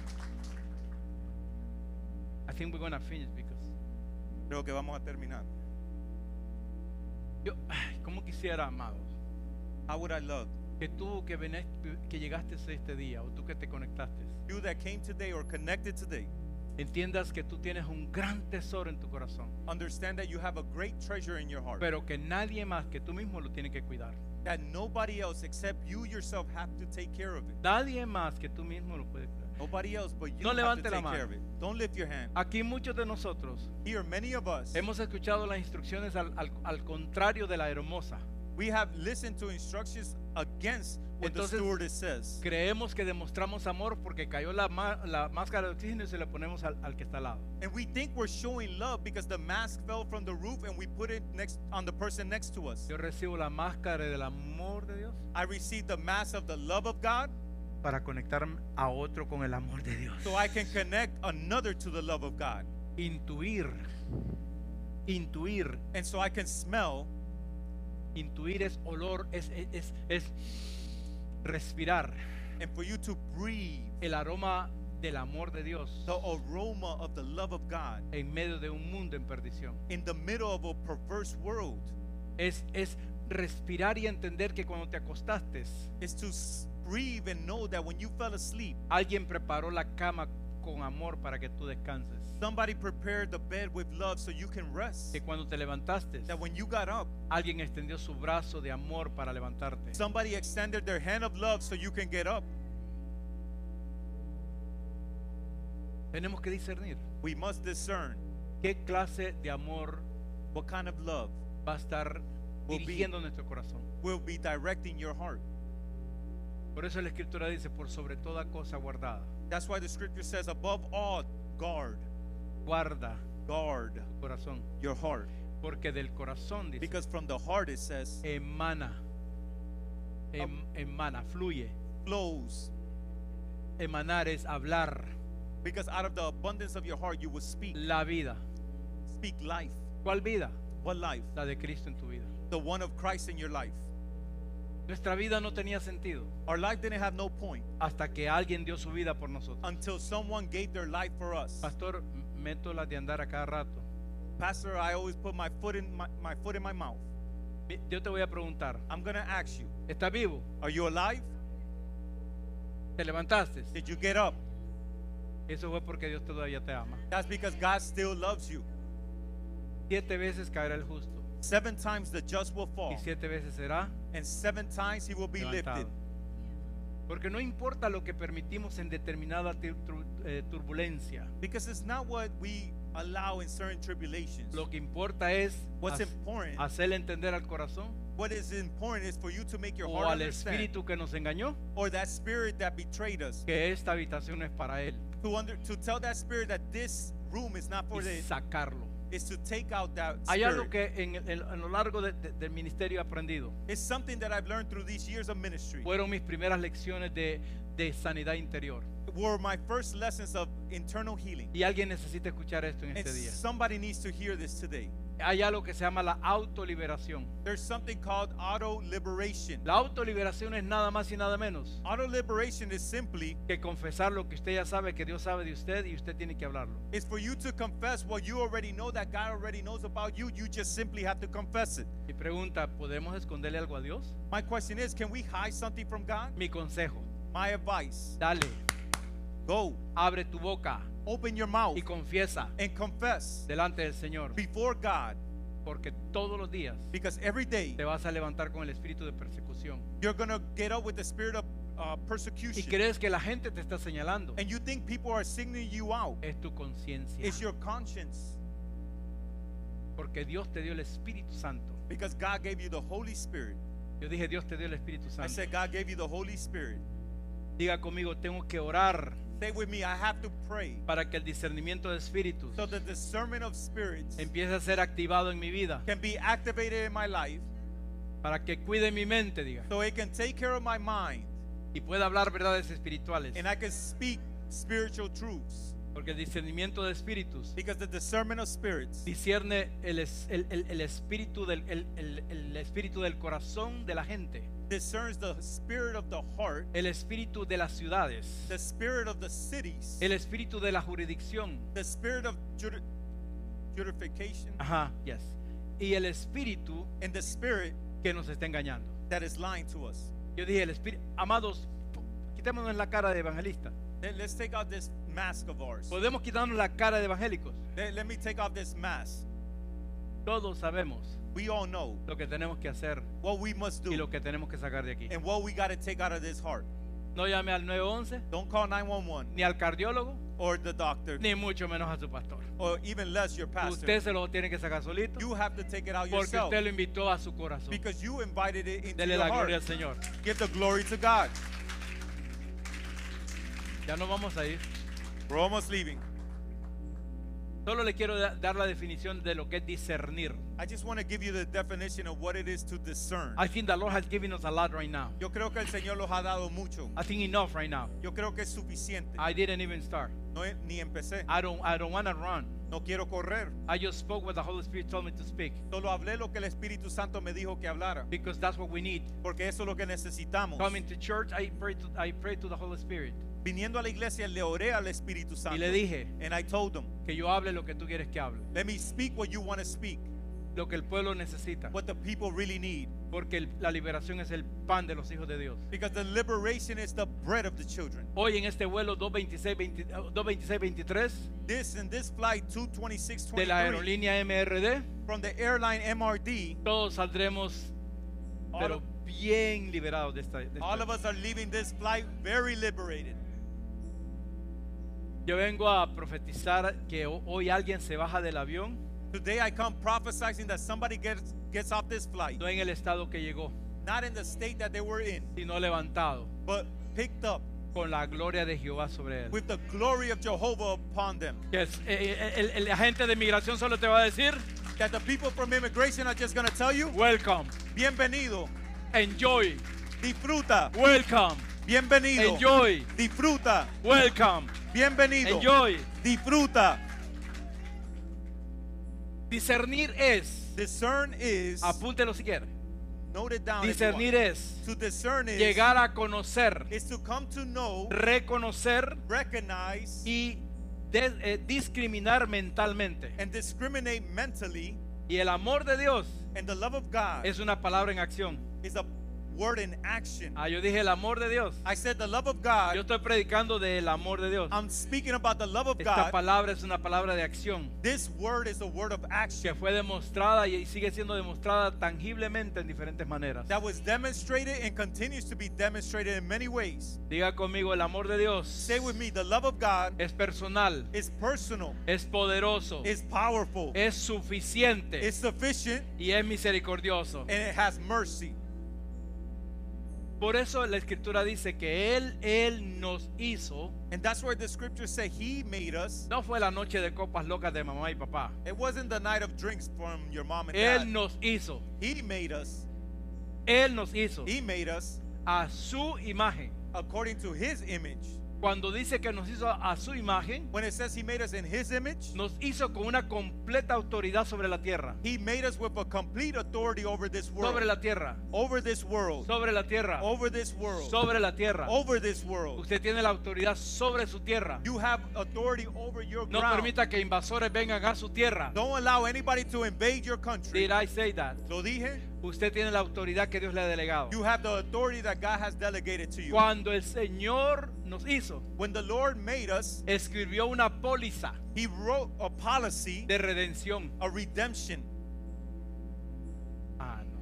I think we're going to finish because Creo que vamos a terminar. yo, ay, ¿cómo quisiera, amados, How would I love que tú que, venés- que llegaste este día o tú que te conectaste, you that came today or connected today? Entiendas que tú tienes un gran tesoro en tu corazón, Understand that you have a great treasure in your heart. pero que nadie más que tú mismo lo tiene que cuidar. that nobody else except you yourself have to take care of it. Nadie más que tú mismo lo puede cuidar. Nobody else but you No have to levante la take care mano. of it. Don't lift your hand. Aquí muchos de nosotros Here, many of us, hemos escuchado las instrucciones al, al- al contrario de la hermosa. We have listened to instructions against what Entonces, the stewardess says. Creemos que demostramos amor porque cayó la, la máscara de oxígeno y se la ponemos al, al que está al lado. And we think we're showing love because the mask fell from the roof and we put it next on the person next to us. Yo recibo la máscara del amor de Dios I received the mask of the love of God para conectar a otro con el amor de Dios. so I can connect another to the love of God. Intuir, intuir, And so I can smell. Intuir es olor, es, es, es, es respirar And for you to breathe el aroma del amor de Dios the aroma of the love of God en medio de un mundo en perdición. in the middle of a perverse world. Es, es respirar y entender que cuando te acostaste, is to breathe and know that when you fell asleep, alguien preparó la cama con amor para que tú descanses. somebody prepared the bed with love so you can rest. Que cuando te levantaste, That when you got up, alguien extendió su brazo de amor para levantarte. somebody extended their hand of love so you can get up. Tenemos que discernir We must discern qué clase de amor what kind of love va a estar Will be- dirigiendo nuestro corazón. will be directing your heart. Por eso la escritura dice, por sobre toda cosa guardada, That's why the scripture says, above all, guard, guarda guard tu corazón. your heart. Porque del corazón, dice, Because from the heart it says, emana, em- um, emana, fluye. flows. Emanar es hablar Because out of the abundance of your heart you will speak. la vida. Speak life. ¿Cuál vida? What life? La de Cristo en tu vida. The one of Christ in your life. Nuestra vida no tenía sentido Our life didn't have no point hasta que alguien dio su vida por nosotros. until someone gave their life for us. Pastor, meto las de andar a cada rato. Pastor, I always put my foot in my, my foot in my mouth. Mi- Yo te voy a preguntar, I'm gonna ask you, ¿estás vivo? are you alive? ¿Te levantaste? Did you get up? Eso fue porque Dios todavía te ama. That's because God still loves you. Siete veces caerá el justo Seven times the just will fall, y siete veces será and seven times he will be levantado. lifted. Porque no importa lo que permitimos en determinada eh, turbulencia. Because it's not what we allow in certain tribulations. Lo que importa es What's important, hacerle entender al corazón what is important is for you to make your o heart al espíritu que nos engañó or that spirit that betrayed us, que esta habitación es para él to under, to tell that spirit that this room is not for y sacarlo. Is to take out that Hay algo spirit. que en, en- en lo largo de- de- del ministerio he aprendido. It's something that I've learned through these years of ministry. Fueron mis primeras lecciones de, de sanidad interior. Were my first lessons of internal healing. Y alguien necesita escuchar esto en And este día. somebody needs to hear this today. Hay algo que se llama la autoliberación. There's something called auto liberation. La autoliberación es nada más y nada menos Auto liberation is simply que confesar lo que usted ya sabe que Dios sabe de usted y usted tiene que hablarlo. is for you to confess what you already know that God already knows about you. You just simply have to confess it. Mi pregunta, ¿podemos esconderle algo a Dios? My question is, can we hide something from God? Mi consejo, My advice, dale, go, abre tu boca open your mouth y confiesa and confess delante del Señor, before God porque todos los días because every day te vas a levantar con el espíritu de persecución you're going to get up with the spirit of uh, y persecution. crees que la gente te está señalando. And you think people are singling you out. Es tu conciencia, It's your conscience porque Dios te dio el Espíritu Santo. because God gave you the Holy Spirit. Yo dije, Dios te dio el Espíritu I Santo. said, God gave you the Holy Spirit. Diga conmigo, tengo que orar Say with me, I have to pray. para que el discernimiento de espíritus so the discernment of spirits empiece a ser activado en mi vida, can be activated in my life para que cuide mi mente, diga, so it can take care of my mind y pueda hablar verdades espirituales. and I can speak spiritual truths. Porque el discernimiento de espíritus because the discernment of spirits discierne el, es- el- el- el espíritu del, el- el- el espíritu del corazón de la gente, discerns the spirit of the heart, el espíritu de las ciudades, the spirit of the cities, el espíritu de la jurisdicción. the spirit of judi- judification, Ajá, yes. Y el espíritu and the spirit que nos está engañando. that is lying to us. Yo dije, el espíritu, amados, quitémonos la cara de evangelista. Let- Let's take out this mask of ours. Podemos quitarnos la cara de evangélicos. Let, let me take off this mask. Todos sabemos We all know lo que tenemos que hacer what we must y lo do que tenemos que sacar de aquí. and what we got to take out of this heart. No llame al 911, Don't call 911 ni al cardiólogo, or the doctor ni mucho menos a su pastor. or even less your pastor. Usted se lo tiene que sacar solito You have to take it out porque yourself usted lo invitó a su corazón. because you invited it into Dele your la heart. gloria al Señor. Give the glory to God. Ya vamos a ir. We're almost leaving. Solo le quiero da- dar la definición de lo que es discernir. I just want to give you the definition of what it is to discern. I think the Lord has given us a lot right now. Yo creo que el Señor los ha dado mucho. I think enough right now. Yo creo que es suficiente. I didn't even start. No, ni empecé. I don't I don't want to run. No quiero correr. I just spoke what the Holy Spirit told me to speak Solo hablé lo que el Espíritu Santo me dijo que hablara. because that's what we need. Porque eso es lo que necesitamos. Coming to church, I pray to I pray to the Holy Spirit Viniendo a la iglesia le oré al Espíritu y Santo. le dije And I told him, que yo hable lo que tú quieres que hable. let me speak what you want to speak. lo que el pueblo necesita. what the people really need. Porque el- la liberación es el pan de los hijos de Dios. Because the liberation is the bread of the children. Hoy en este vuelo 226, 20 ah, 226 23 This in this flight 226 de la aerolínea MRD, from the airline MRD, todos saldremos pero bien liberados de esta. de esta- all of us are leaving this flight very liberated. Yo vengo a profetizar que ho- hoy alguien se baja del avión, Today I come prophesying that somebody gets gets off this flight, no en el estado que llegó, not in the state that they were in, sino levantado. but picked up con la gloria de Jehová sobre él. with the glory of Jehovah upon them. Que es- eh, eh, el, el agente de migración solo te va a decir, That the people from immigration are just going to tell you, welcome, bienvenido, enjoy, disfruta, welcome, bienvenido, enjoy, disfruta, welcome, bienvenido, enjoy. disfruta. Discernir es, Discern is, apúntelo si quiere, note it down. discernir es To discern is, llegar a conocer, is to come to know, reconocer recognize, y eh, discriminar mentalmente. and discriminate mentally. Y el amor de Dios And the love of God es una palabra en acción. is a word in action. Ah, yo dije el amor de Dios. I said the love of Yo God. estoy predicando del amor de Dios. I'm speaking about the love of Esta God. palabra es una palabra de acción This word is a word of que action fue demostrada y sigue siendo demostrada tangiblemente en diferentes maneras. that was demonstrated and continues to be demonstrated in many ways. Diga conmigo, el amor de Dios Say with me, the love of God es personal, is personal, es poderoso, is powerful, es suficiente is sufficient, y es misericordioso. and it has mercy. Por eso la escritura dice que Él, Él nos hizo. And that's where the scriptures say He made us. No fue la noche de copas locas de mamá y papá. It wasn't the night of drinks from your mom and Él dad. nos hizo. He made us. Él nos hizo He made us a su imagen. according to His image. Cuando dice que nos hizo a su imagen, When it says He made us in His image, nos hizo con una completa autoridad sobre la tierra. He made us with a complete authority over this world. Sobre la tierra. over this world. Sobre la tierra. Over this world. Sobre la tierra. Over this world. Usted tiene la autoridad sobre su tierra. You have authority over your No ground. permita que invasores vengan a su tierra. Don't allow anybody to invade your country. Did I say that? Lo dije. Usted tiene la autoridad que Dios le ha delegado. You have the authority that God has delegated to you. Cuando el Señor nos hizo, When the Lord made us, escribió una póliza He wrote a policy, de redención. a redemption. Ah, no.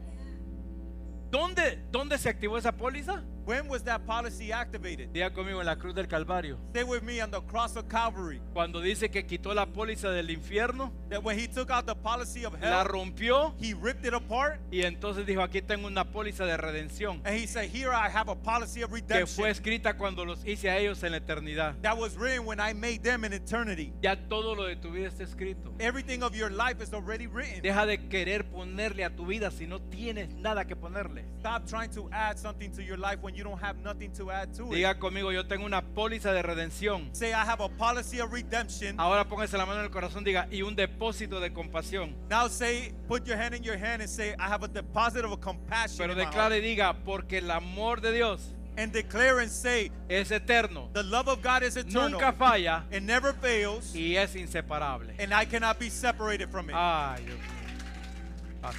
¿Dónde, ¿Dónde se activó esa póliza? When was that policy activated? Diga conmigo en la cruz del Calvario. Stay with me on the cross of Calvary. Cuando dice que quitó la póliza del infierno, That when He took out the policy of la hell, rompió He ripped it apart y entonces dijo, aquí tengo una póliza de redención and He said, Here I have a policy of que redemption fue escrita cuando los hice a ellos en la eternidad. that was written when I made them in eternity. Ya todo lo de tu vida está escrito. Everything of your life is already written. Deja de querer ponerle a tu vida si no tienes nada que ponerle. Stop trying to add something to your life when you don't have nothing to add to it. Diga conmigo, yo tengo una póliza de redención. Say, I have a policy of redemption. Ahora póngase la mano en el corazón, diga, y un depósito de compasión. Now say, put your hand in your hand and say, I have a deposit of a compassion. Pero declare y diga, porque el amor de Dios And declare and say, es eterno, the love of God is eternal. nunca falla It never fails. y es inseparable. And I cannot be separated from it. Ay, Dios mío.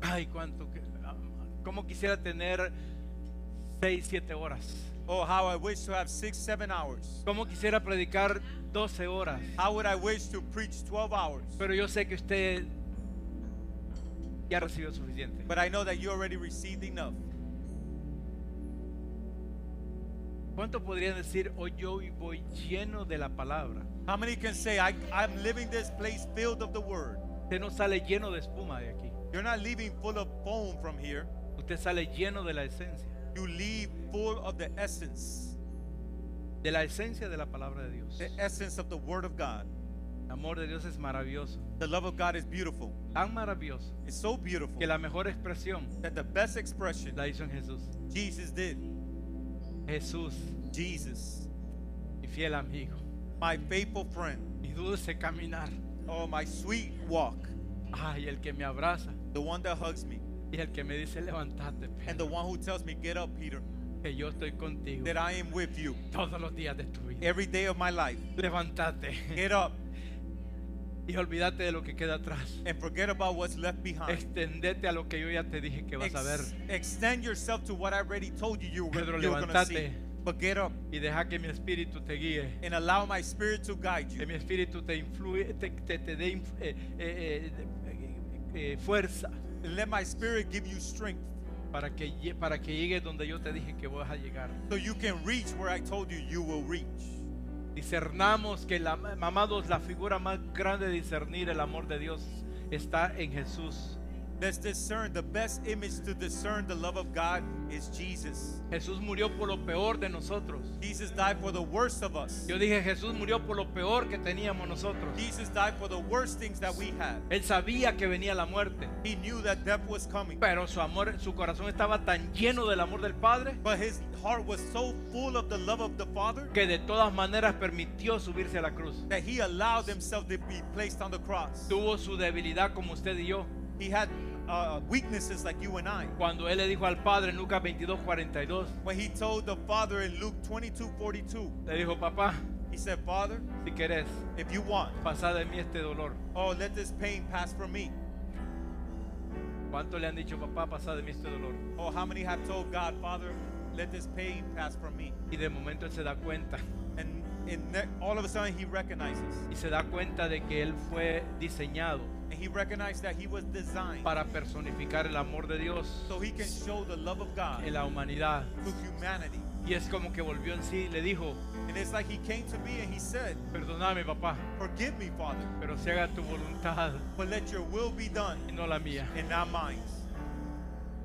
Ay, cuánto. que- Cómo quisiera tener 6, 7 horas. oh, how I wish to have six, seven hours. Cómo quisiera predicar 12 horas. How would I wish to preach 12 hours? Pero yo sé que usted ya recibió suficiente. But I know that you already received enough. ¿Cuánto podrían decir hoy yo voy lleno de la palabra? How many can say, I, I'm living this place filled of the word? Usted no sale lleno de espuma de aquí. You're not leaving full of foam from here. Usted sale lleno de la esencia. You leave full of the essence, De la esencia de la palabra de Dios. the essence of the word of God. El amor de Dios es maravilloso. The love of God is beautiful. Tan maravilloso It's so beautiful que la mejor expresión that the best expression la hizo en Jesús. Jesus did. Jesús, Jesus, mi fiel amigo, my faithful friend. mi dulce caminar. Oh, my sweet walk. Ay, el que me abraza The one that hugs me. y el que me dice levántate, And the one who tells me, Get up, Peter, que yo estoy contigo that I am with you todos los días de tu vida. every day of my life. Levántate. Get up. y olvídate de lo que queda atrás. and forget about what's left behind. Extendete a lo que yo ya te dije que vas a ver Ex- extend yourself to what I already told you you were, Pedro, you were going to see. levántate. But get up y deja que mi espíritu te guíe. and allow my spirit to guide Que you. mi espíritu te influye, te, te, te dé inf- eh, eh, eh, eh, fuerza And let my spirit give you strength para que, para que llegues donde yo te dije que vas a llegar. so you can reach where I told you you will reach. Discernamos que, la, amados, la figura más grande de discernir el amor de Dios está en Jesús. Let's discern the best image to discern the love of God is Jesus. Jesús murió por lo peor de nosotros. Jesus died for the worst of us. Yo dije, Jesús murió por lo peor que teníamos nosotros. Jesus died for the worst things that we had. Él sabía que venía la muerte, He knew that death was coming. pero su amor, su corazón estaba tan lleno del amor del Padre But his heart was so full of the love of the Father que de todas maneras permitió subirse a la cruz. that he allowed himself to be placed on the cross. Tuvo su debilidad como usted y yo. He had uh, weaknesses like you and I. Cuando él le dijo al Padre en Lucas 22, 42, When he told the Father in Luke 22 42, le dijo, papá, he said, Father, si querés, if you want, pasá de mí este dolor. oh, let this pain pass from me. ¿Cuánto le han dicho, papá, pasá de mí este dolor? Oh, how many have told God, Father, let this pain pass from me? Y de momento él se da cuenta. And in ne- all of a sudden, he recognizes. Y se da cuenta de que él fue diseñado And he recognized that he was designed para personificar el amor de Dios so he can show the love of God en la humanidad. to humanity. Y es como que volvió en sí y le dijo, And it's like he came to me and he said, perdóname papá, Forgive me, Father, pero se haga tu voluntad but let your will be done y no la mía. and not mine.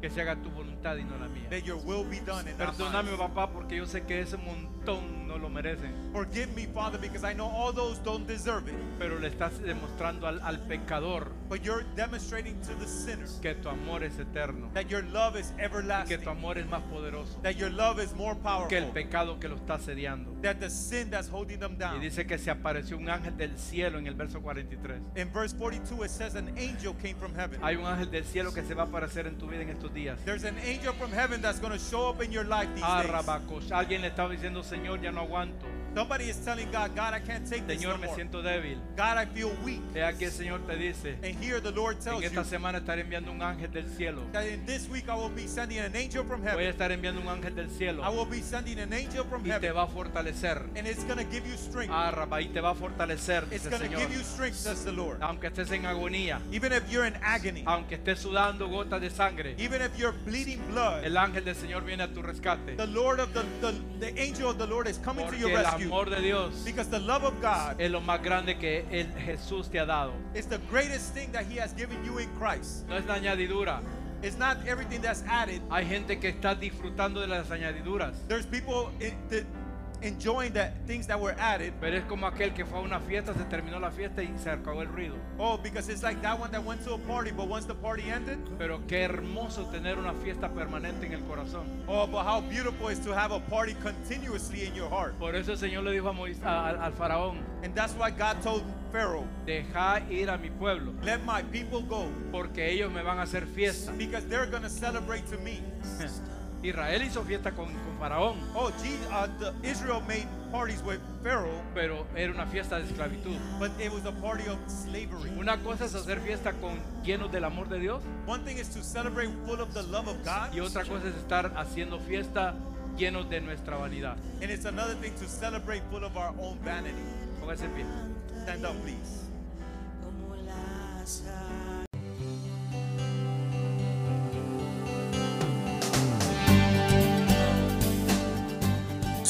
Que se haga tu voluntad y no la mía. Let your will be done and not Perdóname mine. papá porque yo sé que ese montón no lo merecen. Forgive me, Father, because I know all those don't deserve it. Pero le estás demostrando al, al pecador But you're demonstrating to the sinner que tu amor es eterno. that your love is y Que everlasting, tu amor es más poderoso that your love is more que el powerful, pecado que lo está asediando. That the sin that's holding them Y down. dice que se apareció un ángel del cielo en el verso 43. In verse 42, it says an angel came from heaven. Hay un ángel del cielo que se va a aparecer en tu vida en estos días. There's an angel from heaven that's going to show up in your life these Ah, days. Alguien le estaba diciendo, Señor, ya no aguanto. Somebody is telling God, God, I can't take this no Señor, me more. siento débil. God, I feel weak. He aquí el Señor te dice, And here the Lord en tells you esta semana estaré enviando un ángel del cielo. that in this week I will be sending an angel from Voy a heaven. estar enviando un ángel del cielo I will be sending an angel from y te heaven. va a fortalecer. And it's going to give you strength. Ah, y te va a fortalecer, It's going to give you strength, says the Lord. Aunque estés en agonía, Even if you're in agony, aunque estés sudando gotas de sangre, even if you're bleeding blood, el ángel del Señor viene a tu rescate. the Lord of the, the, the angel of the Lord is coming to your el rescue. amor de Dios Because the love of God es lo más grande que el Jesús te ha dado. is the greatest thing that He has given you in Christ. No es la añadidura. It's not everything that's added. Hay gente que está disfrutando de las añadiduras. There's people in, that enjoying the things that were added. Pero es como aquel que fue a una fiesta, se terminó la fiesta y se acabó el ruido. Oh, because it's like that one that went to a party, but once the party ended, Pero qué hermoso tener una fiesta permanente en el corazón. oh, but how beautiful is to have a party continuously in your heart. Por eso el Señor le dijo a Mois- a- al, al faraón, And that's why God told Pharaoh, deja ir a mi pueblo, let my people go porque ellos me van a hacer fiesta. because they're going to celebrate to me. Israel hizo fiesta con, con faraón, Oh, gee, uh, the, Israel made parties with Pharaoh, pero era una fiesta de esclavitud. but it was a party of slavery. Una cosa es hacer fiesta con llenos del amor de Dios One thing is to celebrate full of the love of God, y otra cosa es estar haciendo fiesta llenos de nuestra vanidad. and it's another thing to celebrate full of our own vanity. Póngase en pie. Stand up, please.